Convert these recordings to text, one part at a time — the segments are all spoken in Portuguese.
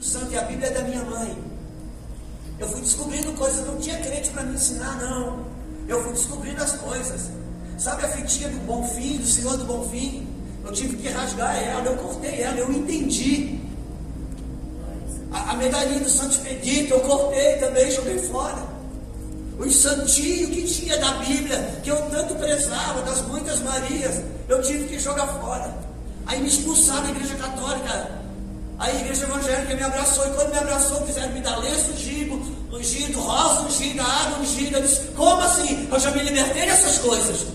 Santo e a Bíblia é da minha mãe. Eu fui descobrindo coisas, não tinha crente para me ensinar, não. Eu fui descobrindo as coisas. Sabe a fitinha do bom fim, do Senhor do bom fim? Eu tive que rasgar ela, eu cortei ela, eu entendi. A, a medalhinha do Santo Expedito eu cortei também, joguei fora. Os santinhos que tinha da Bíblia, que eu tanto prezava, das muitas Marias, eu tive que jogar fora. Aí me expulsaram da igreja católica. A igreja evangélica me abraçou, e quando me abraçou, quiseram me dar lenço ungido, ungido, rosa ungida, água ungida. Eu disse, como assim? Eu já me libertei dessas coisas.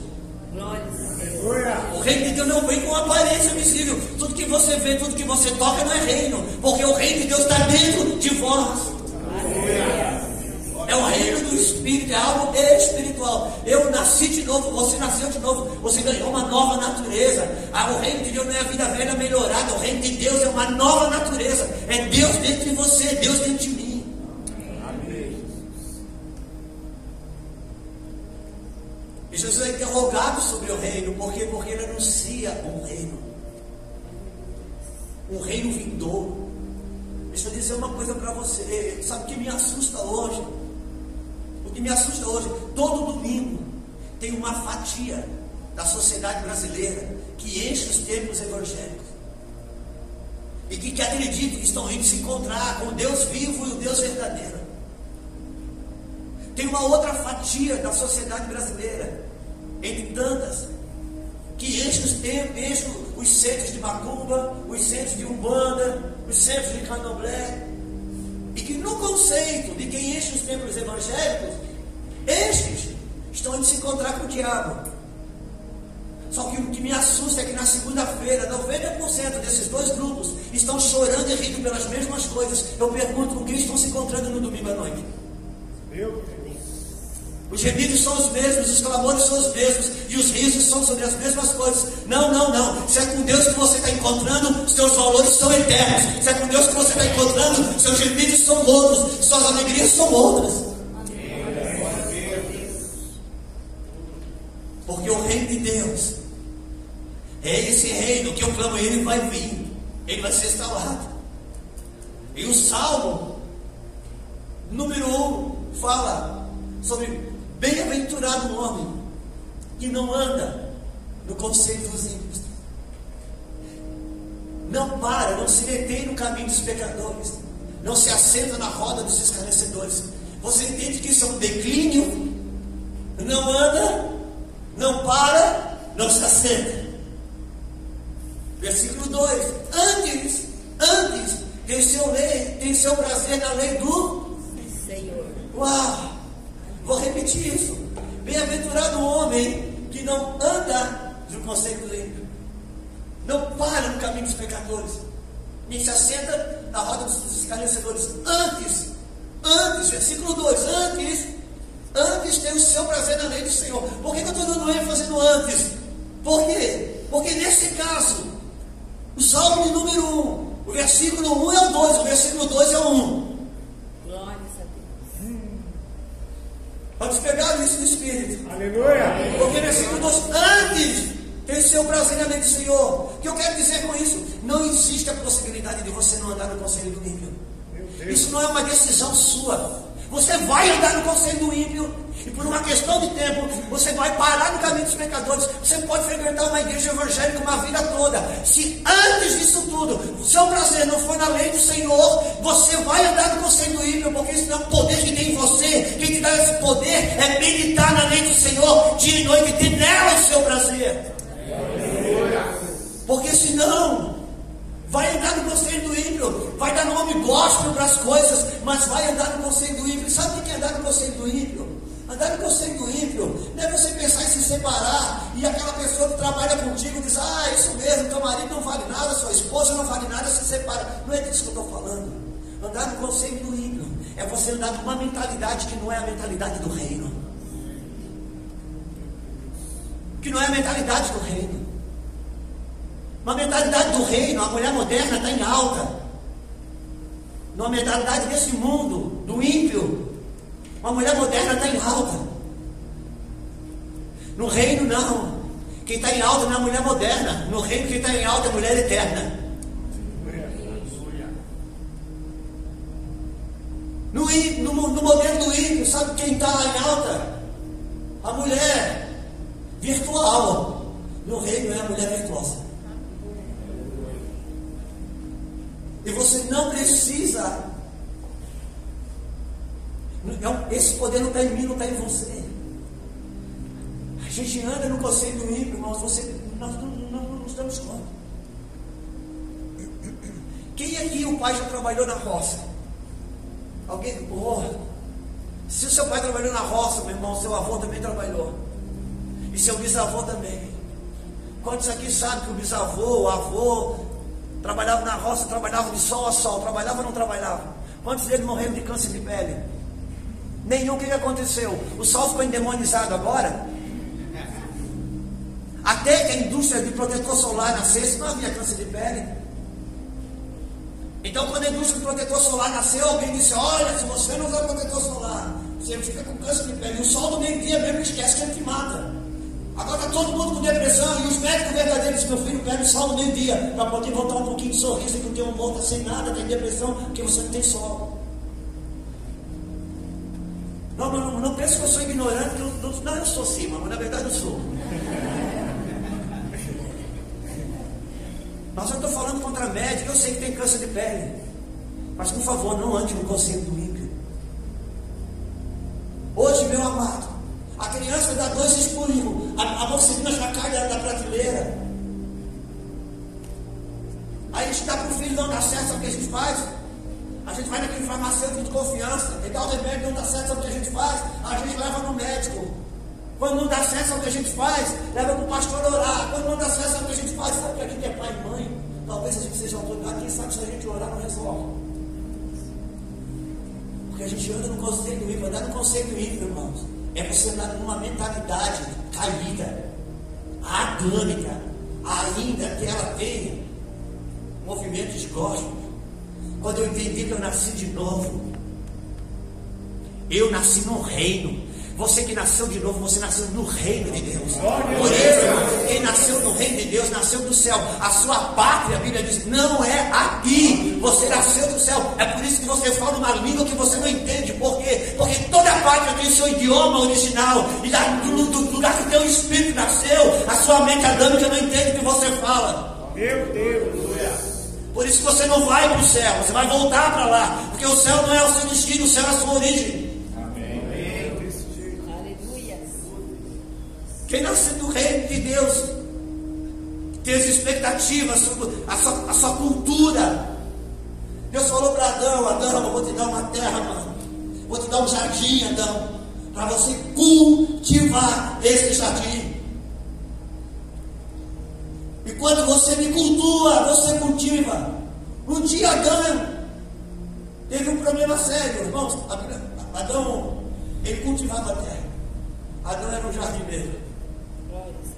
O reino de Deus não vem com aparência visível. Tudo que você vê, tudo que você toca não é reino. Porque o reino de Deus está dentro de vós. É o reino do Espírito, é algo espiritual. Eu nasci de novo, você nasceu de novo, você ganhou uma nova natureza. Ah, o reino de Deus não é a vida velha melhorada, o reino de Deus é uma nova natureza. É Deus dentro de você, Deus dentro de mim. E Jesus é interrogado sobre o reino, por quê? Porque ele anuncia um reino. Um reino vindouro. Deixa eu dizer uma coisa para você. Sabe o que me assusta hoje? Que me assusta hoje? Todo domingo tem uma fatia da sociedade brasileira que enche os templos evangélicos. E que, que que estão indo se encontrar com o Deus vivo e o Deus verdadeiro. Tem uma outra fatia da sociedade brasileira, entre tantas, que enche os templos, enche os centros de macumba, os centros de umbanda, os centros de candomblé, e que no conceito de quem enche os templos evangélicos, estes estão indo se encontrar com o diabo. Só que o que me assusta é que na segunda-feira, 90% desses dois grupos estão chorando e rindo pelas mesmas coisas. Eu pergunto com quem estão se encontrando no domingo à noite. Meu Os gemidos são os mesmos, os clamores são os mesmos, e os risos são sobre as mesmas coisas. Não, não, não. Se é com Deus que você está encontrando, seus valores são eternos. Se é com Deus que você está encontrando, seus gemidos são outros, suas alegrias são outras. Porque o reino de Deus é esse reino que eu clamo, ele vai vir, ele vai ser instalado. E o Salmo número 1 um, fala sobre bem-aventurado o homem que não anda no conceito dos ímpios. Não para, não se detém no caminho dos pecadores, não se assenta na roda dos escarnecedores. Você entende que isso é um declínio? Não anda, não para, não se assenta. Versículo 2: Antes, antes, tem seu, lei, tem seu prazer na lei do Senhor. Uau! Vou repetir isso. Bem-aventurado o homem que não anda no conceito do ímpio, não para no caminho dos pecadores, nem se assenta na roda dos escarnecedores. Antes, antes, versículo 2: Antes, antes tem o seu prazer na lei do Senhor. Por que, que eu estou dando ênfase no antes? Por quê? Porque nesse caso, o Salmo número 1, um, o versículo 1 um é o 2, o versículo 2 é o 1. Um. Glórias a Deus. Pode pegar isso no Espírito. Aleluia. Porque versículo 2, antes tem seu prazer na lei do Senhor. O que eu quero dizer com isso? Não existe a possibilidade de você não andar no conselho do ímpio. Deus. Isso não é uma decisão sua. Você vai andar no conselho do ímpio. E por uma questão de tempo, você vai parar no caminho dos pecadores. Você pode frequentar uma igreja evangélica uma vida toda. Se antes disso tudo, o seu prazer não for na lei do Senhor, você vai andar no conselho do ímpio, porque isso não é o poder que tem em você. Quem te dá esse poder é meditar na lei do Senhor, dia e noite, e ter nela o seu prazer. Porque senão, vai andar no conselho do ímpio, vai dar nome gospel para as coisas, mas vai andar no conselho do ímpio. Sabe o que é andar no conselho do ímpio? Andar no conselho do ímpio não é você pensar em se separar e aquela pessoa que trabalha contigo diz: Ah, isso mesmo, teu marido não vale nada, sua esposa não vale nada, se separa. Não é disso que eu estou falando. Andar no conselho do ímpio é você andar uma mentalidade que não é a mentalidade do reino, que não é a mentalidade do reino. Uma mentalidade do reino, a mulher moderna está em alta. Numa mentalidade desse mundo, do ímpio, uma mulher moderna está em alta. No reino, não. Quem está em alta não é a mulher moderna. No reino, quem está em alta é a mulher eterna. No, no, no modelo do ímpio, sabe quem está em alta? A mulher virtual. No reino é a mulher virtuosa. E você não precisa. não- Esse poder não está em mim, não está em você. A gente anda no conceito do ímpio, irmãos. Você, nós não, não, não nos damos conta. Quem aqui o pai já trabalhou na roça? Alguém? Porra. Se o seu pai trabalhou na roça, meu irmão, seu avô também trabalhou. E seu bisavô também. Quantos aqui sabem que o bisavô, o avô, trabalhava na roça, trabalhava de sol a sol, trabalhava ou não trabalhava? Quantos deles morreram de câncer de pele? Nenhum, o que que aconteceu? O sol ficou endemonizado agora? Até que a indústria de protetor solar nascesse, não havia câncer de pele. Então, quando a indústria de protetor solar nasceu, alguém disse: Olha, se você não usar protetor solar, você fica com câncer de pele. E o sol do meio-dia mesmo esquece que ele te mata. Agora está todo mundo com depressão e os médicos verdadeiros Meu filho, pega o sol do meio-dia para poder voltar um pouquinho de sorriso. Que o teu humor está sem nada, tem depressão, porque você não tem sol. Não, não, não, não pense que eu sou ignorante, eu, não, não, eu sou sim, mas na verdade eu sou. Mas eu estou falando contra médico, eu sei que tem câncer de pele. Mas por favor, não ande no conceito do Quando não dá certo, sabe o que a gente faz? Leva para o pastor orar. Quando não dá certo, sabe o que a gente faz? Sabe que a gente é pai e mãe? Talvez a gente seja autoridade, quem sabe se a gente orar não resolve. Porque a gente anda no conceito ímpio, andar no conceito ímpio, irmãos. É você andar numa mentalidade caída, adâmica, ainda que ela tenha movimentos gospel. Quando eu entendi que eu nasci de novo, eu nasci no reino. Você que nasceu de novo, você nasceu no reino de Deus. Por isso, quem nasceu no reino de Deus, nasceu do céu. A sua pátria, a Bíblia diz, não é aqui. Você nasceu do céu. É por isso que você fala uma língua que você não entende. Por quê? Porque toda pátria tem seu idioma original. E lá, do, do lugar que teu espírito nasceu, a sua mente adâmica não entende o que você fala. Meu Deus. Por isso que você não vai para o céu, você vai voltar para lá. Porque o céu não é o seu destino, o céu é a sua origem. Quem nasce do reino de Deus tem as expectativas sobre a sua, a sua cultura. Deus falou para Adão: Adão, eu vou te dar uma terra, mano. Vou te dar um jardim, Adão, para você cultivar esse jardim. E quando você me cultua, você cultiva. Um dia Adão teve um problema sério, irmãos. Adão, ele cultivava a terra. Adão era um jardineiro. Glória a Deus.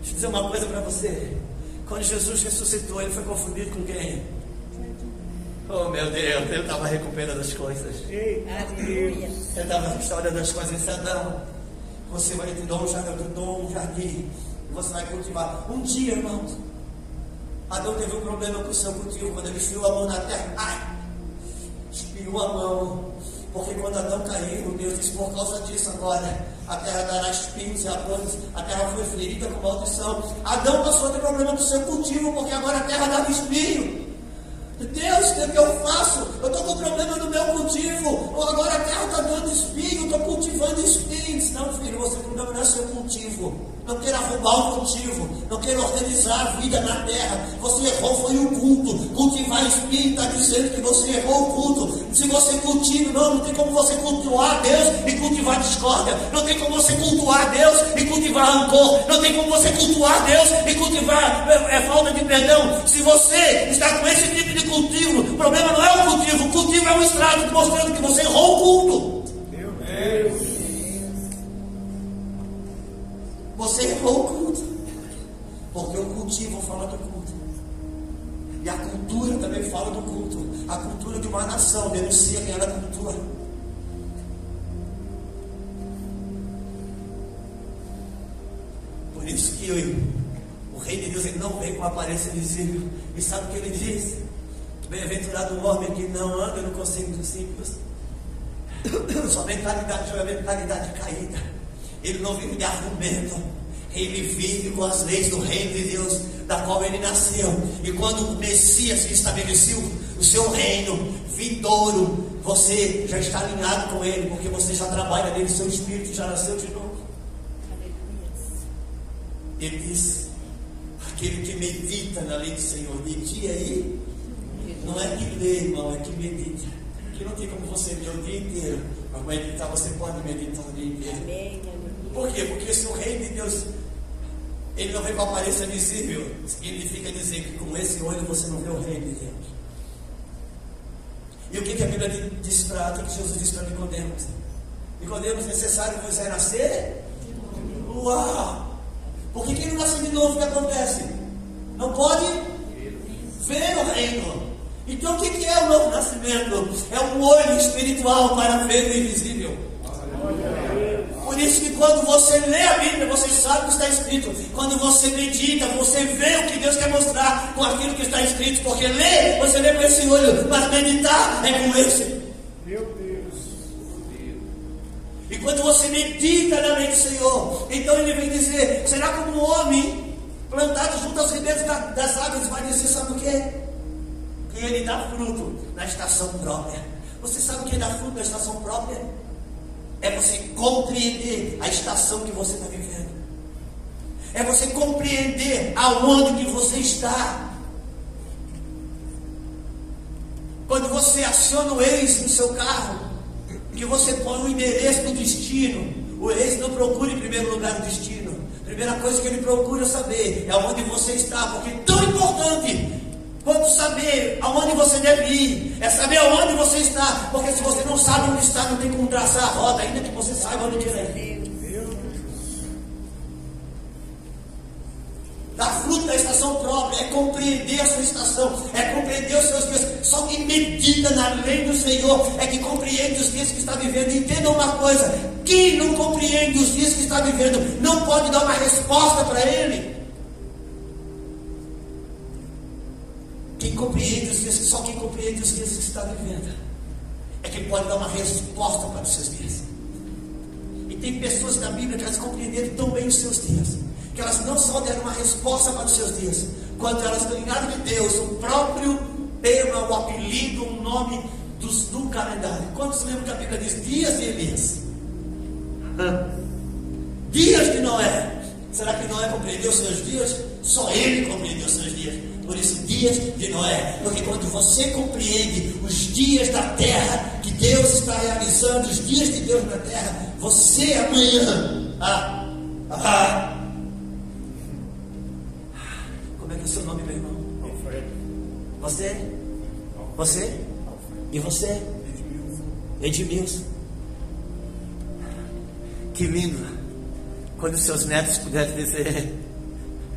Deixa eu dizer uma coisa para você. Quando Jesus ressuscitou, ele foi confundido com quem? Oh meu Deus, ele estava recuperando as coisas. Ele estava restaurando as coisas. Ele disse, Adão, você vai te dar um jardim, eu te dou um jardim. Você vai cultivar. Um dia, irmãos, Adão teve um problema com o seu cultivo. Quando ele enfiou a mão na terra, ai, espiou a mão. Porque quando Adão caiu, Deus disse, por causa disso agora, a terra dará espinhos e abrolhos, a terra foi ferida com maldição. Adão passou a ter problema com o seu cultivo, porque agora a terra dava espinho. Deus, o que, é que eu faço? Eu estou com problema no meu cultivo. Agora a terra está dando espinho, estou cultivando espinhos. Não, filho, você problema não é seu cultivo. Não queira roubar o cultivo. Não queira organizar a vida na terra. Você errou, foi o culto. Cultivar espinho está dizendo que você errou o culto. Se você cultiva, não, não tem como você cultuar Deus e cultivar discórdia. Não tem como você cultuar Deus e cultivar rancor. Não tem como você cultuar Deus e cultivar é, é, falta de perdão. Se você está com esse tipo de cultivo, o problema não é o cultivo, o cultivo é um estrado mostrando que você errou o culto. meu Deus. Você errou o culto. Porque o cultivo fala do culto. E a cultura também fala do culto. A cultura de uma nação denuncia quem era a cultura. Por isso que eu, o rei de Deus ele não veio com aparência visível. E sabe o que ele diz? Bem-aventurado o homem que não anda no conselho dos simples. Sua mentalidade é uma mentalidade caída. Ele não vive de argumento. Ele vive com as leis do reino de Deus, da qual ele nasceu. E quando o Messias estabeleceu o seu reino vindouro, você já está alinhado com ele, porque você já trabalha nele, seu espírito já nasceu de novo. Ele diz: aquele que medita na lei do Senhor de dia aí, não é que lê, irmão, é que medita. Que não tem como você ler o dia inteiro, mas meditar você pode meditar o dia inteiro. Amém. Por quê? Porque se o reino de Deus ele não vem com aparência visível, significa dizer que com esse olho você não vê o reino de Deus. E o que, que a Bíblia diz para que Jesus disse para Nicodemos? Nicodemos, necessário você nascer? Uau! Por que, ele nasce de novo? O que acontece? Não pode ver o reino. Então o que, que é o novo nascimento? É um olho espiritual para ver o invisível. Por isso que quando você lê a Bíblia, você sabe o que está escrito. Quando você medita, você vê o que Deus quer mostrar com aquilo que está escrito. Porque ler, você lê com esse olho, mas meditar é com esse. Meu Deus. E quando você medita na lei do Senhor, então ele vem dizer: será como um homem plantado junto aos ribeiros da- das águas vai dizer: sabe o que? Que ele dá fruto na estação própria. Você sabe o que é dar fruto na estação própria? É você compreender a estação que você está vivendo. É você compreender aonde que você está. Quando você aciona o ex no seu carro, que você põe o endereço do destino, o ex não procura em primeiro lugar o destino. Primeira coisa que ele procura saber é onde você está, porque é tão importante quanto saber aonde você deve ir, é saber aonde você está, porque se você não sabe onde está, não tem como traçar a roda, ainda que você saiba onde quer ir. Dar fruto da estação própria é compreender a sua estação, é compreender os seus dias. Só quem medita na lei do Senhor é que compreende os dias que está vivendo. Entenda uma coisa: quem não compreende os dias que está vivendo não pode dar uma resposta para ele. Compreende os dias, só quem compreende os dias que está vivendo é que pode dar uma resposta para os seus dias. E tem pessoas na Bíblia que elas compreenderam tão bem os seus dias, que elas não só deram uma resposta para os seus dias, quanto elas ganharam de Deus o próprio tema, o apelido, o nome dos, do calendário. Quantos lembram que a Bíblia diz dias de Elias? Dias de Noé. Será que Noé compreendeu os seus dias? Só ele compreendeu os seus dias. Por isso, dias de Noé. Porque quando você compreende os dias da terra que Deus está realizando, os dias de Deus na terra, você amanhã. Ah, ah, como é que é o seu nome, meu irmão? Alfredo. Você? Você? E você? Edmilson. Que lindo. Quando seus netos puderem dizer,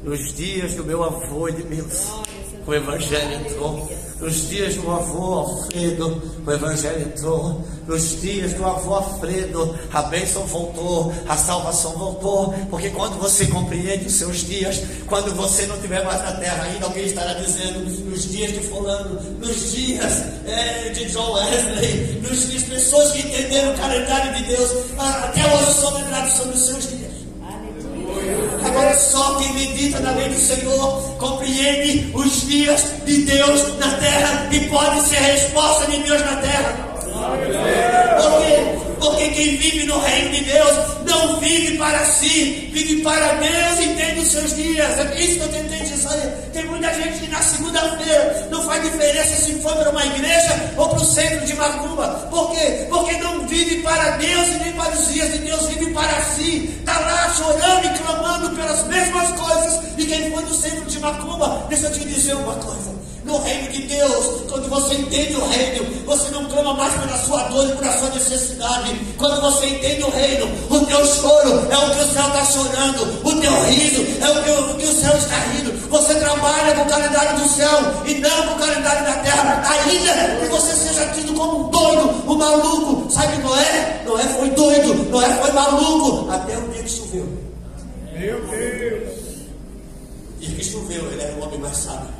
nos dias do meu avô Edmilson, o Evangelho entrou. Nos dias do avô Alfredo, o Evangelho entrou. Nos dias do avô Alfredo, a bênção voltou, a salvação voltou. Porque quando você compreende os seus dias, quando você não estiver mais na terra ainda, alguém estará dizendo, nos dias de fulano, nos dias eh, de John Wesley, nos dias pessoas que entenderam o calendário de Deus, até hoje são lembrados sobre os seus dias. Agora só quem medita na lei do Senhor compreende os dias de Deus na terra e pode ser a resposta de Deus na terra. Por quê? Porque quem vive no reino de Deus não vive para si, vive para Deus e entende os seus dias. É isso que eu tentei dizer. Tem muita gente que na segunda-feira não faz diferença se foi para uma igreja ou para o centro de Macumba. Por quê? Porque não vive para Deus e nem para os dias de Deus, vive para si. Está lá chorando e clamando pelas mesmas coisas. E quem foi no centro de Macumba, deixa eu te dizer uma coisa. No reino de Deus, quando você entende o reino, você não clama mais pela sua dor e pela sua necessidade. Quando você entende o reino, o teu choro é o que o céu está chorando, o teu riso é o que o, que o céu está rindo. Você trabalha com o calendário do céu e não com o calendário da terra, ainda que você seja tido como um doido, um maluco. Sabe Noé? Noé foi doido, Noé foi maluco, até o dia que choveu. Meu Deus. dia que choveu, ele era o homem mais sábio.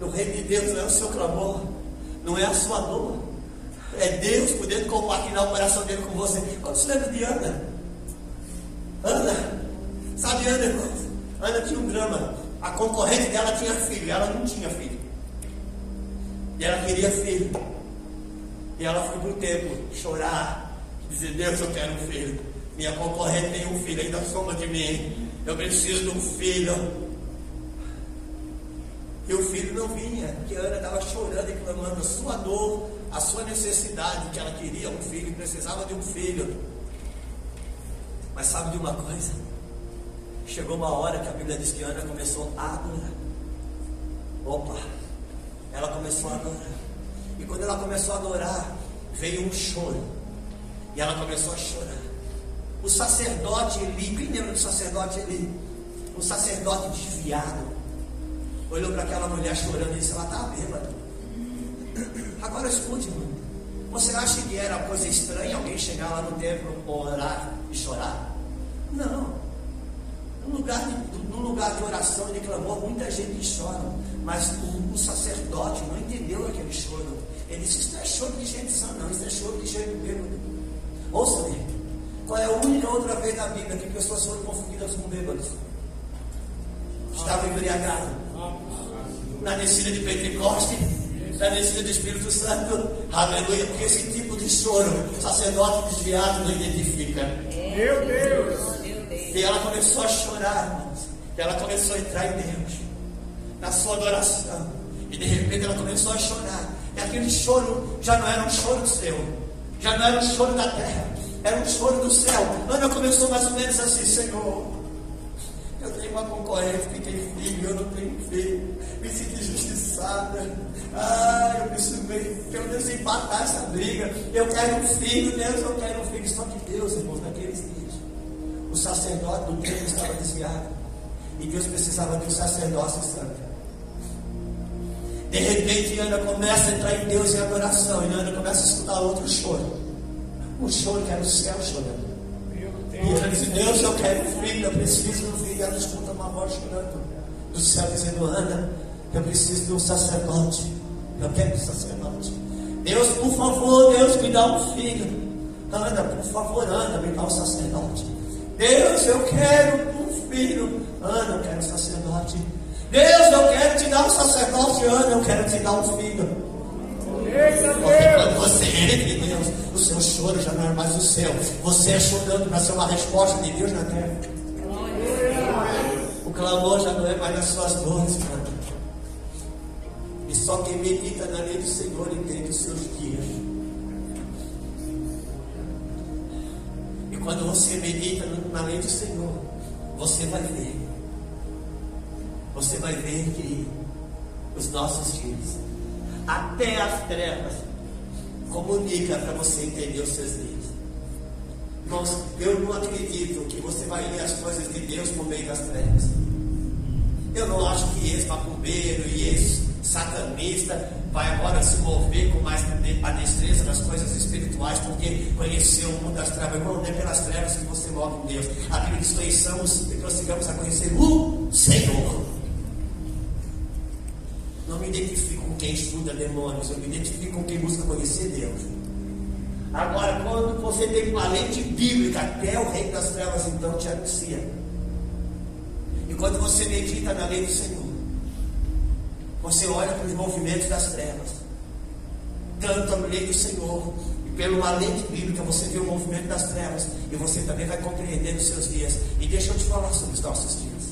No reino de Deus não é o seu clamor, não é a sua dor. É Deus podendo compartilhar o coração dele com você. Quando se lembra de Ana? Ana, sabe Ana, irmãos? Ana tinha um drama. A concorrente dela tinha filho, ela não tinha filho. E ela queria filho. E ela foi para o templo chorar, dizer: Deus, eu quero um filho. Minha concorrente tem um filho, ainda soma de mim. Eu preciso de um filho. O filho não vinha, porque Ana estava chorando e clamando a sua dor, a sua necessidade, que ela queria um filho, precisava de um filho. Mas sabe de uma coisa? Chegou uma hora que a Bíblia diz que Ana começou a adorar. Opa, ela começou a adorar. E quando ela começou a adorar, veio um choro. E ela começou a chorar. O sacerdote Eli, quem lembra do sacerdote Eli? Um sacerdote desviado olhou para aquela mulher chorando e disse: Ela está bêbada. Agora escute, irmão. Você acha que era coisa estranha alguém chegar lá no templo, orar e chorar? Não. No lugar, de, no lugar de oração e de clamor, muita gente chora. Mas o, o sacerdote não entendeu aquele choro. Ele disse: Isso não é choro de gente sã, não. Isso é choro de gente bêbada. Ouça-me. Qual é a única outra vez na Bíblia que pessoas foram confundidas com bêbados? Estavam embriagados na descida de Pentecoste, na descida do Espírito Santo. Aleluia, porque esse tipo de choro, sacerdote desviado não identifica. Meu Deus! E ela começou a chorar, irmãos. E ela começou a entrar em Deus, na sua adoração. E de repente ela começou a chorar. E aquele choro já não era um choro seu, já não era um choro da terra, era um choro do céu. Ana começou mais ou menos assim: Senhor, eu tenho uma concorrente que Ah, eu preciso pelo menos empatar essa briga. Eu quero um filho, Deus, eu quero um filho. Só que Deus, irmãos, naqueles dias, o sacerdote do templo estava desviado. E Deus precisava de um sacerdócio santo. De repente, Ana começa a entrar em Deus em adoração. E Ana começa a escutar outro choro. Um choro que era o céu chorando. E ela diz: Deus, eu quero um filho, eu preciso de um filho. E ela escuta uma voz chorando do céu, dizendo: Ana, eu preciso de um sacerdote. Eu quero um sacerdote. Deus, por favor, Deus, me dá um filho. Ana, por favor, Ana, me dá um sacerdote. Deus, eu quero um filho. Ana, eu quero um sacerdote. Deus, eu quero te dar um sacerdote. Ana, eu quero te dar um filho. Porque quando você entra em Deus, o seu choro já não é mais o céu. Você é chorando para ser uma resposta de Deus na terra. O clamor já não é mais nas suas dores, cara. Só quem medita na lei do Senhor entende os seus dias. E quando você medita na lei do Senhor, você vai ver. Você vai ver que os nossos dias até as trevas. Comunica para você entender os seus dias. Irmãos, eu não acredito que você vai ler as coisas de Deus por meio das trevas. Eu não acho que esse macumbeiro e esse satanista vai agora se mover com mais a destreza das coisas espirituais, porque conheceu o mundo das trevas. Não é pelas trevas que você move em Deus. A Bíblia diz conheçamos e prossigamos a conhecer o Senhor. Não me identifico com quem estuda demônios, eu me identifico com quem busca conhecer Deus. Agora, quando você tem uma lente bíblica, até o reino das trevas então te anuncia. E quando você medita na lei do Senhor, você olha para os movimentos das trevas, tanto a lei do Senhor, e pela lente bíblica você vê o movimento das trevas, e você também vai compreender os seus dias. E deixa eu te falar sobre os nossos dias.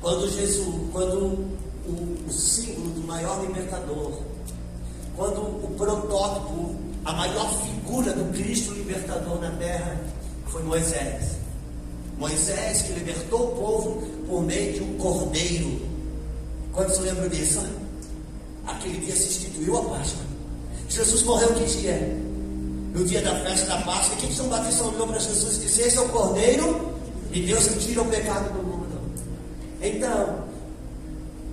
Quando Jesus, quando o, o símbolo do maior libertador, quando o protótipo, a maior figura do Cristo libertador na terra foi Moisés. Moisés que libertou o povo por meio de um cordeiro. Quantos lembram disso? Aquele dia se instituiu a Páscoa. Jesus morreu que dia? No dia da festa da Páscoa. E que São Batista olhou para Jesus e disse: Esse é o cordeiro e Deus que tira o pecado do mundo. Então,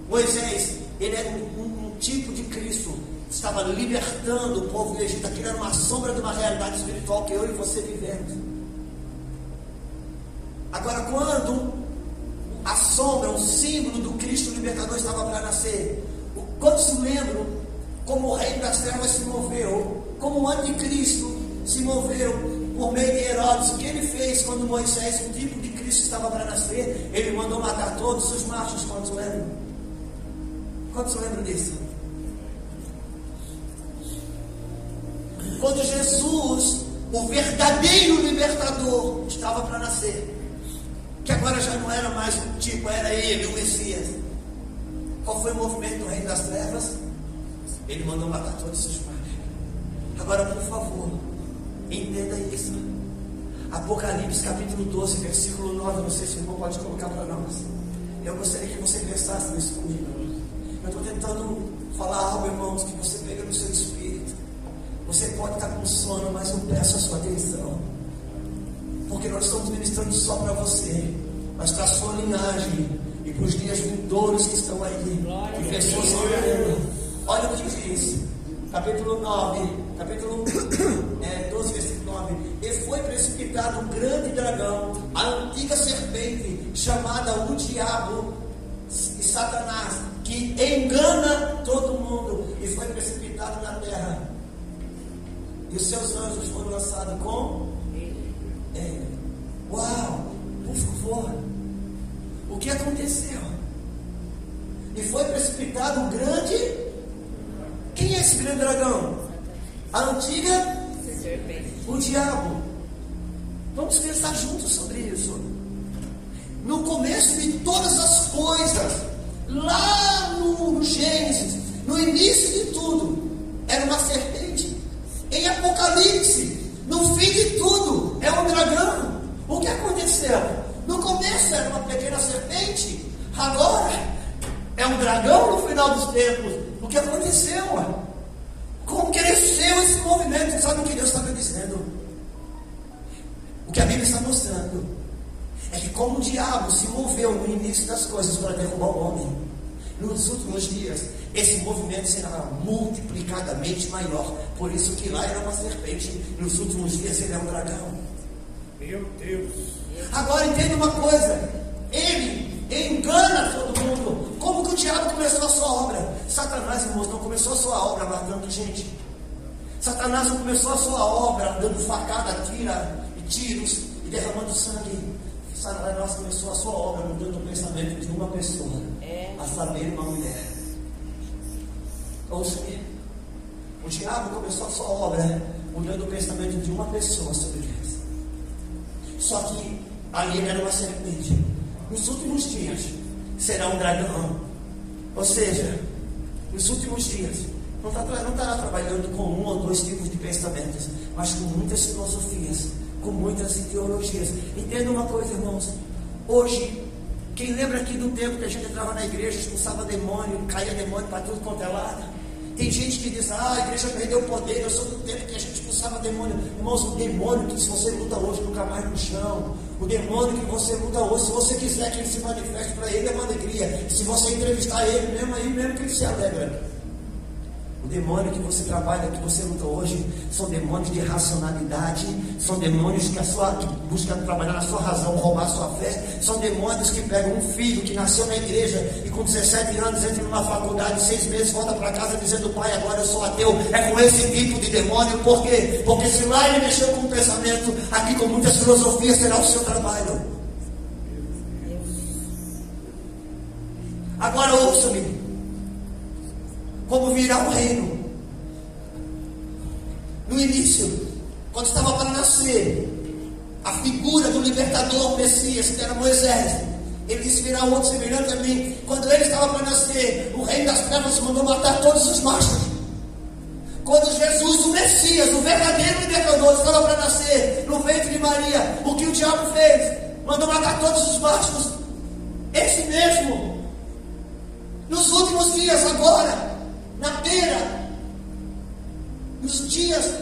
Moisés, ele era um, um, um tipo de Cristo, estava libertando o povo do Egito. Aquilo era uma sombra de uma realidade espiritual que eu e você vivemos. Agora, quando a sombra, o símbolo do Cristo libertador estava para nascer. Quantos se lembram como o reino das trevas se moveu, como o anticristo se moveu por meio de Herodes? O que ele fez quando Moisés, o tipo de Cristo, estava para nascer? Ele mandou matar todos os machos. Quantos lembram? Quantos lembram disso? Quando Jesus, o verdadeiro libertador, estava para nascer que agora já não era mais o tipo, era ele, o Messias. Qual foi o movimento do reino das trevas? Ele mandou matar todos os pais. Agora, por favor, entenda isso. Apocalipse capítulo 12, versículo 9. Não sei se o irmão pode colocar para nós. Eu gostaria que você pensasse nisso comigo. Eu estou tentando falar algo, irmãos, que você pega no seu espírito. Você pode estar com sono, mas eu peço a sua atenção porque nós estamos ministrando só para você, mas para a sua linhagem e para os dias vindouros que estão aí. Que pessoas estão Olha o que diz, capítulo 9, capítulo é, 12, versículo 9. E foi precipitado um grande dragão, a antiga serpente, chamada o diabo e Satanás, que engana todo mundo, e foi precipitado na terra. E os seus anjos foram lançados com uau, por favor, o que aconteceu? E foi precipitado um grande. Quem é esse grande dragão? A antiga? O diabo. Vamos pensar juntos sobre isso. No começo de todas as coisas, lá no, Gênesis, no início de tudo, era uma serpente. Em Apocalipse, no fim de tudo, é um dragão. O que aconteceu? No começo era uma pequena serpente, agora é um dragão no final dos tempos. O que aconteceu? Como cresceu esse movimento? Sabe o que Deus está me dizendo? O que a Bíblia está mostrando é que como o diabo se moveu no início das coisas para derrubar o homem, nos últimos dias esse movimento será multiplicadamente maior. Por isso que lá era uma serpente, nos últimos dias ele é um dragão. Meu Deus. Agora entenda uma coisa: ele engana todo mundo. Como que o diabo começou a sua obra? Satanás, irmãos, não começou a sua obra matando gente. Satanás não começou a sua obra dando facada, tira e tiros e derramando sangue. Satanás começou a sua obra mudando o pensamento de uma pessoa, é. a saber, uma mulher. Ouça aqui. O diabo começou a sua obra mudando o pensamento de uma pessoa sobre Deus. Só que ali era uma serpente. Nos últimos dias será um dragão. Ou seja, nos últimos dias não, não estará trabalhando com um ou dois tipos de pensamentos, mas com muitas filosofias, com muitas ideologias. Entenda uma coisa, irmãos. Hoje, quem lembra aqui do tempo que a gente entrava na igreja, expulsava demônio, caía demônio para tudo quanto é lado? Tem gente que diz, ah, a igreja perdeu o poder, eu sou do tempo que a gente expulsava demônio. Irmãos, o demônio que se você luta hoje nunca mais no chão. O demônio que você luta hoje, se você quiser que ele se manifeste para ele, é uma alegria. Se você entrevistar ele mesmo, aí mesmo que ele se alegra. O demônio que você trabalha, que você luta hoje, são demônios de racionalidade, são demônios que, a sua, que buscam trabalhar na sua razão, roubar a sua fé, são demônios que pegam um filho que nasceu na igreja e com 17 anos entra numa faculdade, seis meses volta para casa dizendo, pai, agora eu sou ateu. É com esse tipo de demônio, por quê? Porque se lá ele mexeu com o pensamento, aqui com muitas filosofias será o seu trabalho. Agora ouça-me virá o reino. No início, quando estava para nascer, a figura do libertador Messias, que era Moisés, ele disse: virá outro semelhante a mim. Quando ele estava para nascer, o rei das trevas mandou matar todos os machos. Quando Jesus, o Messias, o verdadeiro libertador, estava para nascer no ventre de Maria, o que o diabo fez? Mandou matar todos os machos. Esse mesmo, nos últimos dias, agora, na beira, nos dias,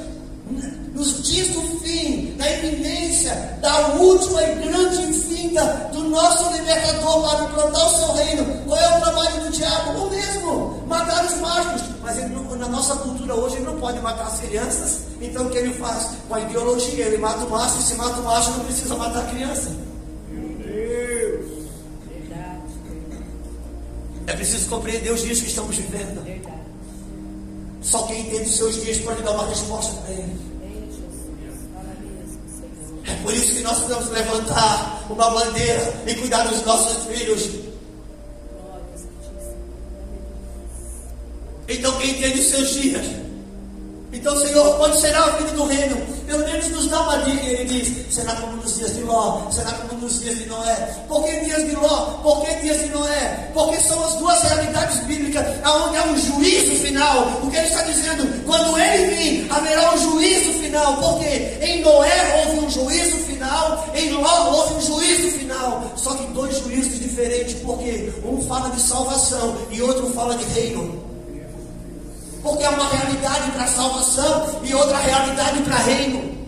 nos dias do fim, na iminência da última e grande vinda do nosso libertador para implantar o seu reino. Qual é o trabalho do diabo? O mesmo, matar os machos. Mas não, na nossa cultura hoje ele não pode matar as crianças. Então o que ele faz? Com a ideologia, ele mata o macho, e se mata o macho, não precisa matar a criança. Meu Deus! É preciso compreender os dias que estamos vivendo. Verdade. Só quem entende os seus dias pode dar uma resposta para ele. É por isso que nós precisamos levantar uma bandeira e cuidar dos nossos filhos. Então quem entende os seus dias. Então, Senhor, quando será a vida do reino? Pelo menos nos dá uma dica. Ele diz: será como nos dias de Ló? Será como nos dias de Noé? Por que dias de Ló? Por que dias de Noé? Porque são as duas realidades bíblicas, aonde há um juízo final. O que ele está dizendo? Quando ele vir, haverá um juízo final. Porque em Noé houve um juízo final, em Ló houve um juízo final. Só que dois juízos diferentes, porque um fala de salvação e outro fala de reino. Porque é uma realidade para salvação e outra realidade para reino.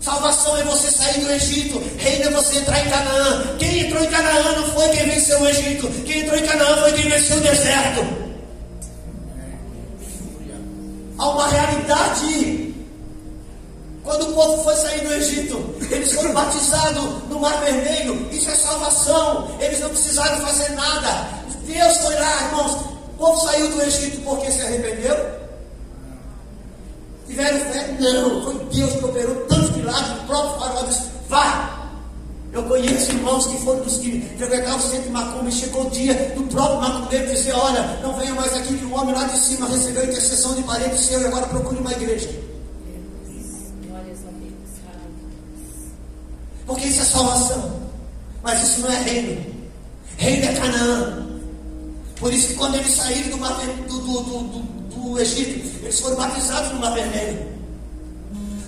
Salvação é você sair do Egito, reino é você entrar em Canaã. Quem entrou em Canaã não foi quem venceu o Egito, quem entrou em Canaã foi quem venceu o deserto. Há uma realidade. Quando o povo foi sair do Egito, eles foram batizados no Mar Vermelho. Isso é salvação. Eles não precisaram fazer nada. Deus foi lá, irmãos. O povo saiu do Egito porque se arrependeu? Tiveram fé? Não. Foi Deus que operou tantos milagres. O próprio farol disse: vá. Eu conheço irmãos que foram dos que frequentavam o centro de macumba e chegou o dia do próprio macumbeiro dizer: Olha, não venha mais aqui que o homem lá de cima recebeu intercessão de parente seu e agora procure uma igreja. Porque isso é salvação. Mas isso não é reino. Reino é Canaã. Por isso que quando eles saíram do, Mar do, do- do Egito, eles foram batizados no Mar Vermelho.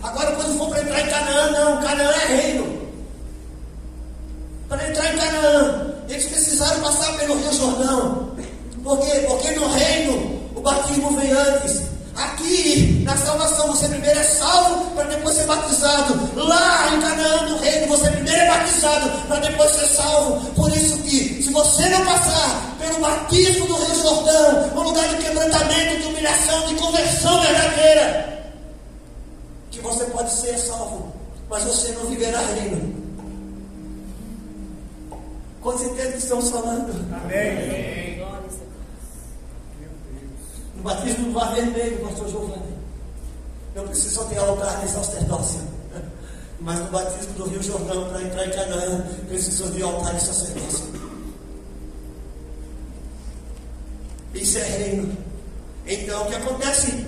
Agora quando for para entrar em Canaã, não, Canaã é reino. Para entrar em Canaã, eles precisaram passar pelo Rio Jordão. Por quê? Porque no reino o batismo vem antes. Aqui, na salvação, você primeiro é salvo para depois ser batizado. Lá em Canaã, no reino, você primeiro é batizado para depois ser salvo. Por isso que, se você não passar pelo batismo do Rio Jordão, um lugar de quebrantamento, de humilhação, de conversão verdadeira, que você pode ser salvo, mas você não viverá reino. Com certeza que estamos falando. Amém. No batismo do Mar Vermelho, pastor Giovanni. Eu preciso ter altar de sacerdócio. Mas no batismo do Rio Jordão, para entrar em Canaã, preciso de altar de sacerdócio. Isso é reino. Então, o que acontece?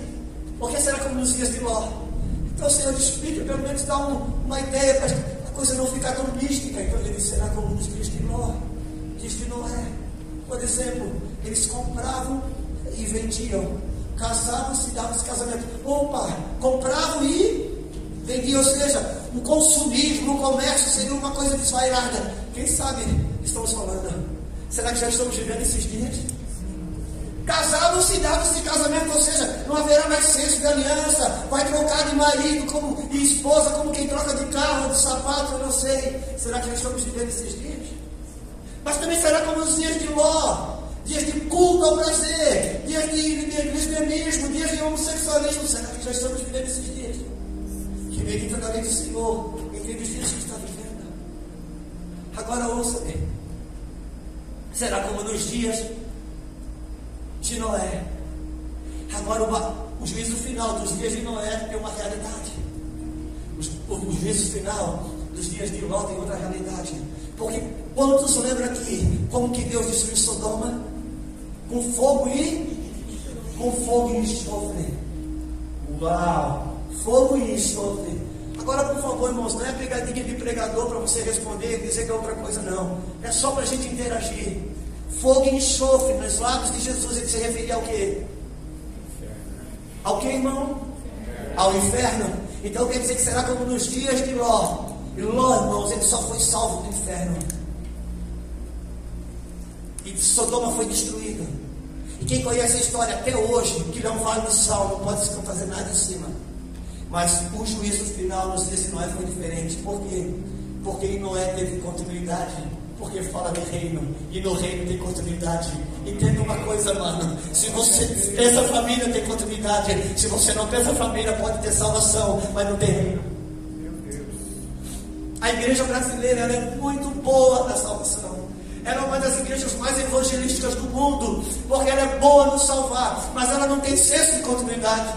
Por que será como nos dias de Ló? Então, Senhor explica, pelo menos dá um- uma ideia para a coisa não ficar tão mística. Então, ele diz: será como nos dias de Ló? Diz que não é. Por exemplo, eles compravam e vendiam, casavam-se e davam-se casamento. Opa, compravam e vendiam, ou seja, o consumismo, o comércio seria uma coisa desvairada. Quem sabe estamos falando? Será que já estamos vivendo esses dias? Casavam-se e davam-se casamento, ou seja, não haverá mais senso de aliança, vai trocar de marido como, e esposa como quem troca de carro, de sapato, eu não sei. Será que já estamos vivendo esses dias? Mas também será como os dias de Ló, dias de culto ao prazer, dias de, de lesbianismo, dias de homossexualismo. Será que já estamos vivendo esses dias? Que bendita da lei do Senhor, entende os dias que está vivendo. Agora ouça-me. Será como nos dias de Noé. Agora ba- o juízo final dos dias de Noé tem uma realidade. O, o juízo final dos dias de Ló tem outra realidade. Porque quantos lembram aqui como que Deus destruiu Sodoma? Com fogo e com fogo e enxofre. Uau! Fogo e enxofre. Agora, por favor, irmãos, não é pegadinha de pregador para você responder e dizer que é outra coisa, não. É só para a gente interagir. Fogo e enxofre nos lábios de Jesus, ele se referia ao quê? Ao que, irmão? Ao inferno. Então quer dizer que será como nos dias de Ló. E Ló, irmãos, ele só foi salvo do inferno. E Sodoma foi destruída. E quem conhece a história até hoje, que não vale no sal, não pode fazer nada em cima. Mas o juízo final nos dias de Noé foi diferente. Por quê? Porque em Noé teve continuidade. Porque fala de reino. E no reino tem continuidade. Entenda uma coisa, mano. Se você tem essa família, tem continuidade. Se você não tem essa família, pode ter salvação, mas não tem reino. A igreja brasileira é muito boa na salvação. Ela é uma das igrejas mais evangelísticas do mundo, porque ela é boa no salvar, mas ela não tem senso de continuidade.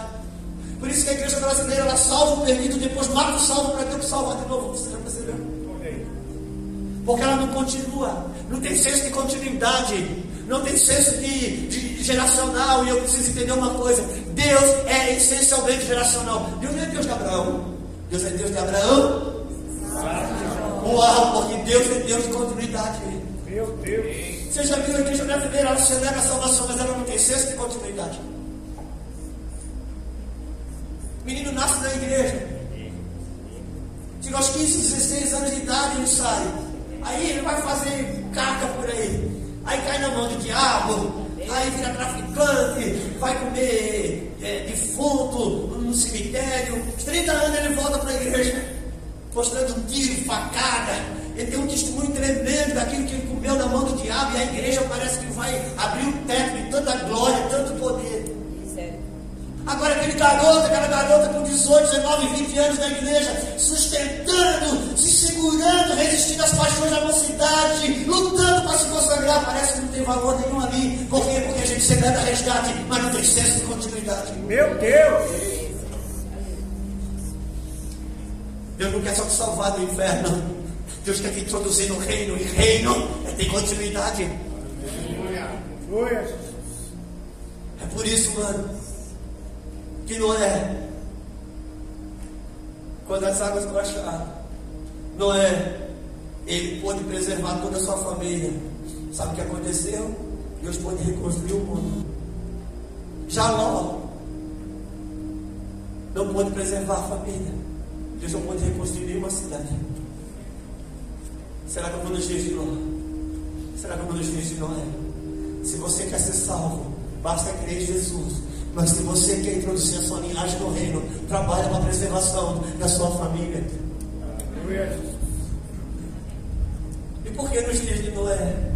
Por isso que a igreja brasileira ela salva o perdido, depois mata o salvo para que salvar de novo. Você já percebeu? Porque ela não continua, não tem senso de continuidade, não tem senso de, de geracional. E eu preciso entender uma coisa: Deus é essencialmente geracional. Deus não é Deus de Abraão, Deus é Deus de Abraão. Uau, porque Deus é Deus de continuidade. Meu Deus. Você já viu a igreja brasileira, ela celebra a salvação, mas ela não tem senso de continuidade. Menino nasce na igreja. Chega aos 15, 16 anos de idade ele sai. Aí ele vai fazer caca por aí. Aí cai na mão do diabo. Aí vira traficante. Vai comer é, defunto no cemitério. Aos 30 anos ele volta para a igreja. Mostrando um tiro, facada. Ele tem um testemunho tremendo daquilo que ele comeu na mão do diabo. E a igreja parece que vai abrir o teto de tanta glória, tanto poder. Agora aquele garoto, aquela garota com 18, 19, 20 anos na igreja, sustentando, se segurando, resistindo às paixões da mocidade, lutando para se consagrar, parece que não tem valor nenhum ali. Por quê? Porque a gente celebra resgate, mas não tem senso de continuidade. Meu Deus. Deus não quer só te salvar do inferno. Deus quer te introduzir no reino, e reino é ter continuidade. É por isso, mano, que Noé, quando as águas baixaram, Noé, ele pôde preservar toda a sua família. Sabe o que aconteceu? Deus pôde reconstruir o mundo. Já Ló não pôde preservar a família. Deus não pôde reconstruir nenhuma cidade. Será que eu vou nos dias de Noé? Será que eu vou nos dias de Noé? Se você quer ser salvo, basta crer em Jesus. Mas se você quer introduzir a sua linhagem no reino, trabalhe a preservação da sua família. E por que nos dias de Noé?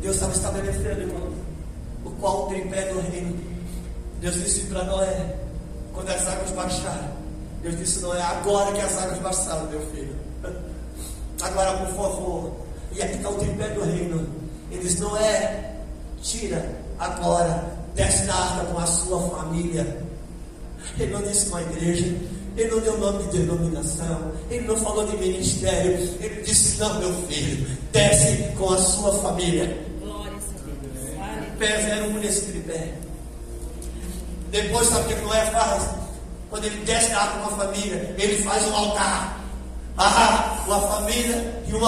Deus estava estabelecendo, irmão, o qual tripé do reino. Deus disse para Noé, quando as águas baixaram, Deus disse: Noé, agora que as águas baixaram, meu filho. Agora, por favor. E aqui está o tripé do reino. Ele diz: Noé, tira agora, desce da arca com a sua família. Ele não disse com a igreja. Ele não deu nome de denominação. Ele não falou de ministério. Ele disse: Não, meu filho, desce com a sua família. Glória a Deus. Aleluia. Pé 01 nesse tripé. Depois, sabe o que Noé faz? Quando ele desce da arca com a família, ele faz um altar. Ah, uma família e uma